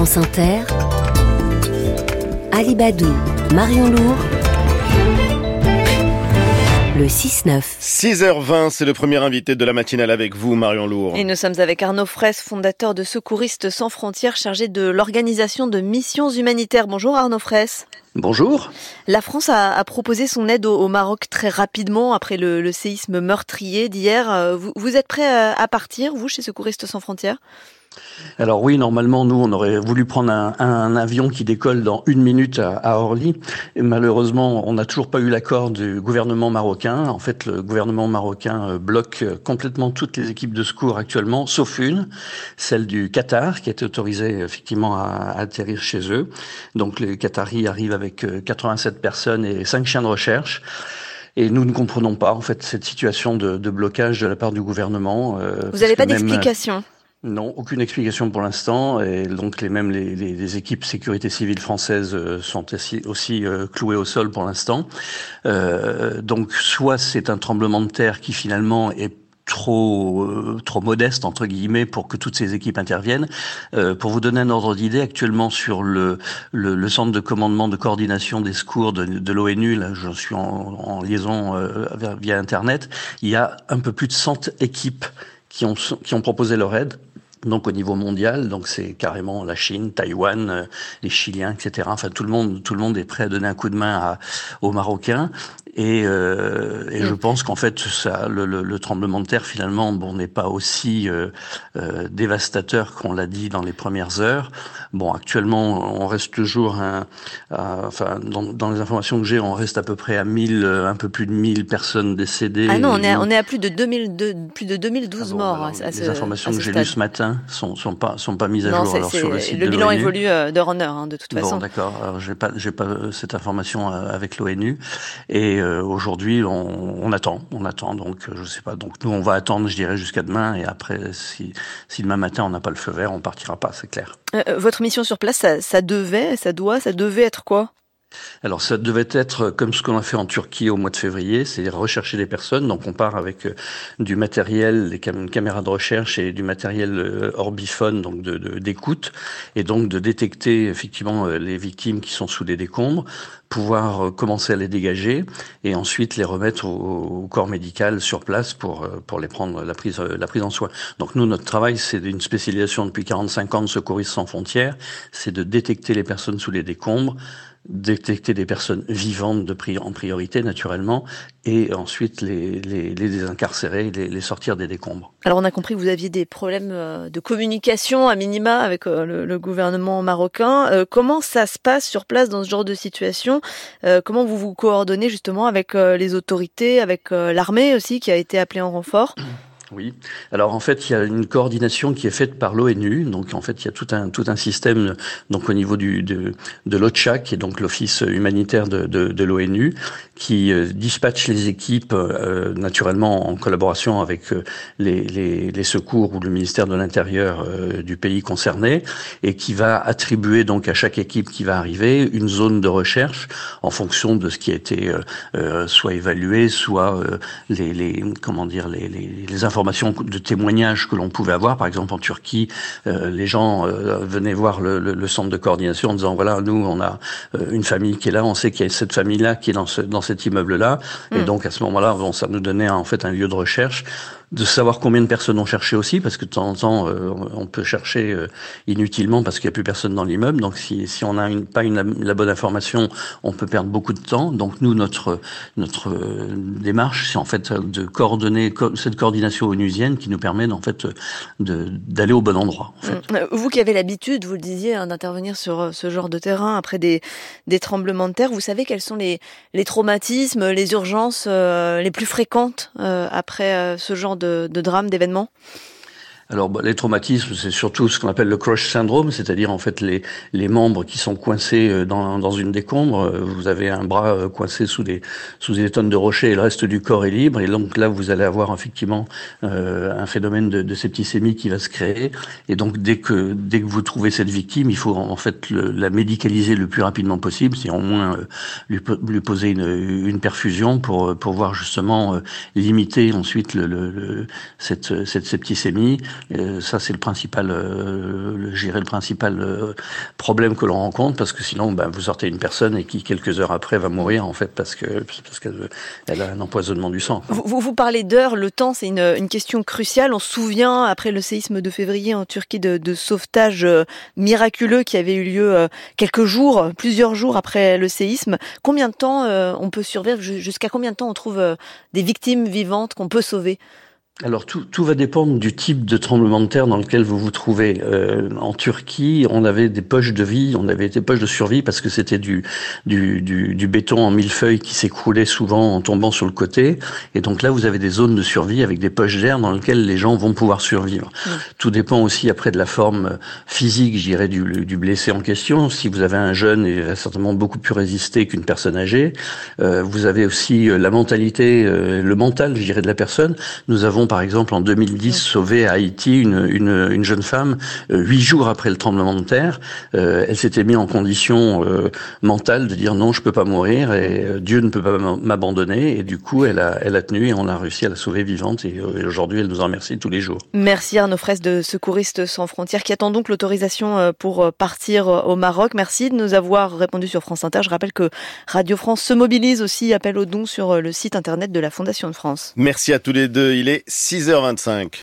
France Inter, Alibadou, Marion Lourd, le 6-9. 6h20, c'est le premier invité de la matinale avec vous, Marion Lourd. Et nous sommes avec Arnaud Fraisse, fondateur de Secouristes sans frontières, chargé de l'organisation de missions humanitaires. Bonjour Arnaud Fraisse. Bonjour. La France a, a, proposé son aide au, au, Maroc très rapidement après le, le séisme meurtrier d'hier. Euh, vous, vous, êtes prêt à, à partir, vous, chez Secouristes sans frontières? Alors oui, normalement, nous, on aurait voulu prendre un, un avion qui décolle dans une minute à, à Orly. Et malheureusement, on n'a toujours pas eu l'accord du gouvernement marocain. En fait, le gouvernement marocain euh, bloque complètement toutes les équipes de secours actuellement, sauf une, celle du Qatar, qui est autorisée effectivement à, à atterrir chez eux. Donc les Qataris arrivent avec 87 personnes et 5 chiens de recherche. Et nous ne comprenons pas en fait cette situation de, de blocage de la part du gouvernement. Euh, Vous n'avez pas d'explication non, aucune explication pour l'instant. Et donc les mêmes les, les, équipes sécurité civile françaises sont aussi, euh, clouées au sol pour l'instant. Euh, donc soit c'est un tremblement de terre qui finalement est trop euh, trop modeste entre guillemets pour que toutes ces équipes interviennent. Euh, pour vous donner un ordre d'idée, actuellement sur le, le, centre de commandement de coordination des secours de, de l'ONU, là je suis en, liaison euh, via internet, il y a un peu plus de 100 équipes qui ont qui ont proposé leur aide donc au niveau mondial, donc c'est carrément la Chine, Taïwan, euh, les Chiliens, etc. Enfin tout le monde, tout le monde est prêt à donner un coup de main aux Marocains. Et, euh, et je pense qu'en fait, ça, le, le, le, tremblement de terre finalement, bon, n'est pas aussi euh, euh, dévastateur qu'on l'a dit dans les premières heures. Bon, actuellement, on reste toujours, un, à, enfin, dans, dans, les informations que j'ai, on reste à peu près à 1000, un peu plus de 1000 personnes décédées. Ah non, on est, à, on est à plus de 2000, de, plus de 2012 ah bon, morts. Alors, à les informations à que j'ai lues ce matin sont, sont pas, sont pas mises à non, jour alors, sur le site Le bilan évolue euh, d'heure en heure, hein, de toute façon. Bon, d'accord. Alors, j'ai pas, j'ai pas cette information euh, avec l'ONU. Et euh, aujourd'hui, on, attend, on attend. Donc, je sais pas. Donc, nous, on va attendre, je dirais, jusqu'à demain. Et après, si, demain matin on n'a pas le feu vert, on partira pas, c'est clair. Euh, votre mission sur place, ça devait, ça doit, ça devait être quoi? Alors ça devait être comme ce qu'on a fait en Turquie au mois de février, c'est rechercher les personnes. Donc on part avec euh, du matériel, des cam caméras de recherche et du matériel euh, orbiphone, donc d'écoute, et donc de détecter effectivement euh, les victimes qui sont sous des décombres, pouvoir commencer à les dégager et ensuite les remettre au, au corps médical sur place pour pour les prendre la prise la prise en soin. Donc nous notre travail c'est une spécialisation depuis 45 ans de secouristes sans frontières, c'est de détecter les personnes sous les décombres détecter des personnes vivantes de pri en priorité naturellement et ensuite les, les, les désincarcérer, les, les, sortir des décombres. Alors on a compris que vous aviez des problèmes euh, de communication à minima avec euh, le, le gouvernement marocain. Euh, comment ça se passe sur place dans ce genre de situation? Comment vous vous coordonnez justement avec les autorités, avec l'armée aussi qui a été appelée en renfort? oui. Alors en fait, il y a une coordination qui est faite par l'ONU. Donc en fait, il y a tout un tout un système donc au niveau de, de l'OCHA, qui est donc l'office humanitaire de, de, l'ONU, qui euh, dispatche les équipes euh, naturellement en collaboration avec euh, les, les, secours ou le ministère de l'Intérieur euh, du pays concerné, et qui va attribuer donc à chaque équipe qui va arriver une zone de recherche en fonction de ce qui a été soit évalué, soit les, les comment dire les, les, les informations de témoignages que l'on pouvait avoir. Par exemple, en Turquie, euh, les gens euh, venaient voir le, le, le, centre de coordination en disant voilà, nous, on a euh, une famille qui est là, on sait qu'il y a cette famille-là qui est dans, ce, dans cet immeuble-là, mm. et donc à ce moment-là, bon, ça nous donnait en fait un lieu de recherche de savoir combien de personnes ont cherché aussi, parce que de temps en temps, euh, on peut chercher euh, inutilement parce qu'il n'y a plus personne dans l'immeuble. Donc, si, si on n'a pas une, la bonne information, on peut perdre beaucoup de temps. Donc, nous, notre, notre euh, démarche, c'est en fait de coordonner cette coordination onusienne qui nous permet en fait d'aller au bon endroit. En fait. Vous qui avez l'habitude, vous le disiez, hein, d'intervenir sur ce genre de terrain après des, des tremblements de terre, vous savez quels sont les, les traumatismes, les urgences euh, les plus fréquentes euh, après ce genre de drame, d'événement alors, bah, les traumatismes, c'est surtout ce qu'on appelle le crush syndrome, c'est-à-dire en fait les, les membres qui sont coincés euh, dans, dans une décombre. Vous avez un bras euh, coincé sous des, sous des tonnes de rochers et le reste du corps est libre. Et donc là, vous allez avoir effectivement euh, un phénomène de, de, septicémie qui va se créer. Et donc, dès que, dès que vous trouvez cette victime, il faut en fait le, la médicaliser le plus rapidement possible, c'est au moins euh, lui, lui, poser une, une, perfusion pour, pour voir justement limiter ensuite le, le, cette, cette septicémie. Ça, c'est le principal, le, le principal problème que l'on rencontre, parce que sinon, ben, vous sortez une personne et qui, quelques heures après, va mourir, en fait, parce que parce qu'elle a un empoisonnement du sang. Vous, vous parlez d'heures, le temps, c'est une, une, question cruciale. On se souvient, après le séisme de février en Turquie, de, de sauvetage miraculeux qui avait eu lieu quelques jours, plusieurs jours après le séisme. Combien de temps on peut survivre? Jusqu'à combien de temps on trouve des victimes vivantes qu'on peut sauver? Alors tout, tout, va dépendre du type de tremblement de terre dans lequel vous vous trouvez. Euh, en Turquie, on avait des poches de vie, on avait des poches de survie parce que c'était du, du, du, du, béton en millefeuille qui s'écroulait souvent en tombant sur le côté. Et donc là, vous avez des zones de survie avec des poches d'air dans lesquelles les gens vont pouvoir survivre. Tout dépend aussi après de la forme physique, je dirais, du, du, blessé en question. Si vous avez un jeune, il va certainement beaucoup plus résister qu'une personne âgée. Euh, vous avez aussi euh, la mentalité, euh, le mental, je dirais, de la personne. Nous avons par exemple, en 2010, sauvé à Haïti une, une, une jeune femme euh, huit jours après le tremblement de terre. Euh, elle s'était mise en condition euh, mentale de dire non, je peux pas mourir et Dieu ne peut pas m'abandonner. Et du coup, elle a, elle a tenu et on a réussi à la sauver vivante. Et aujourd'hui, elle nous en remercie tous les jours. Merci Arnaud Fraisse de Secouristes sans frontières qui attend donc l'autorisation pour partir au Maroc. Merci de nous avoir répondu sur France Inter. Je rappelle que Radio France se mobilise aussi, appelle aux dons sur le site internet de la Fondation de France. Merci à tous les deux. Il est 6h25.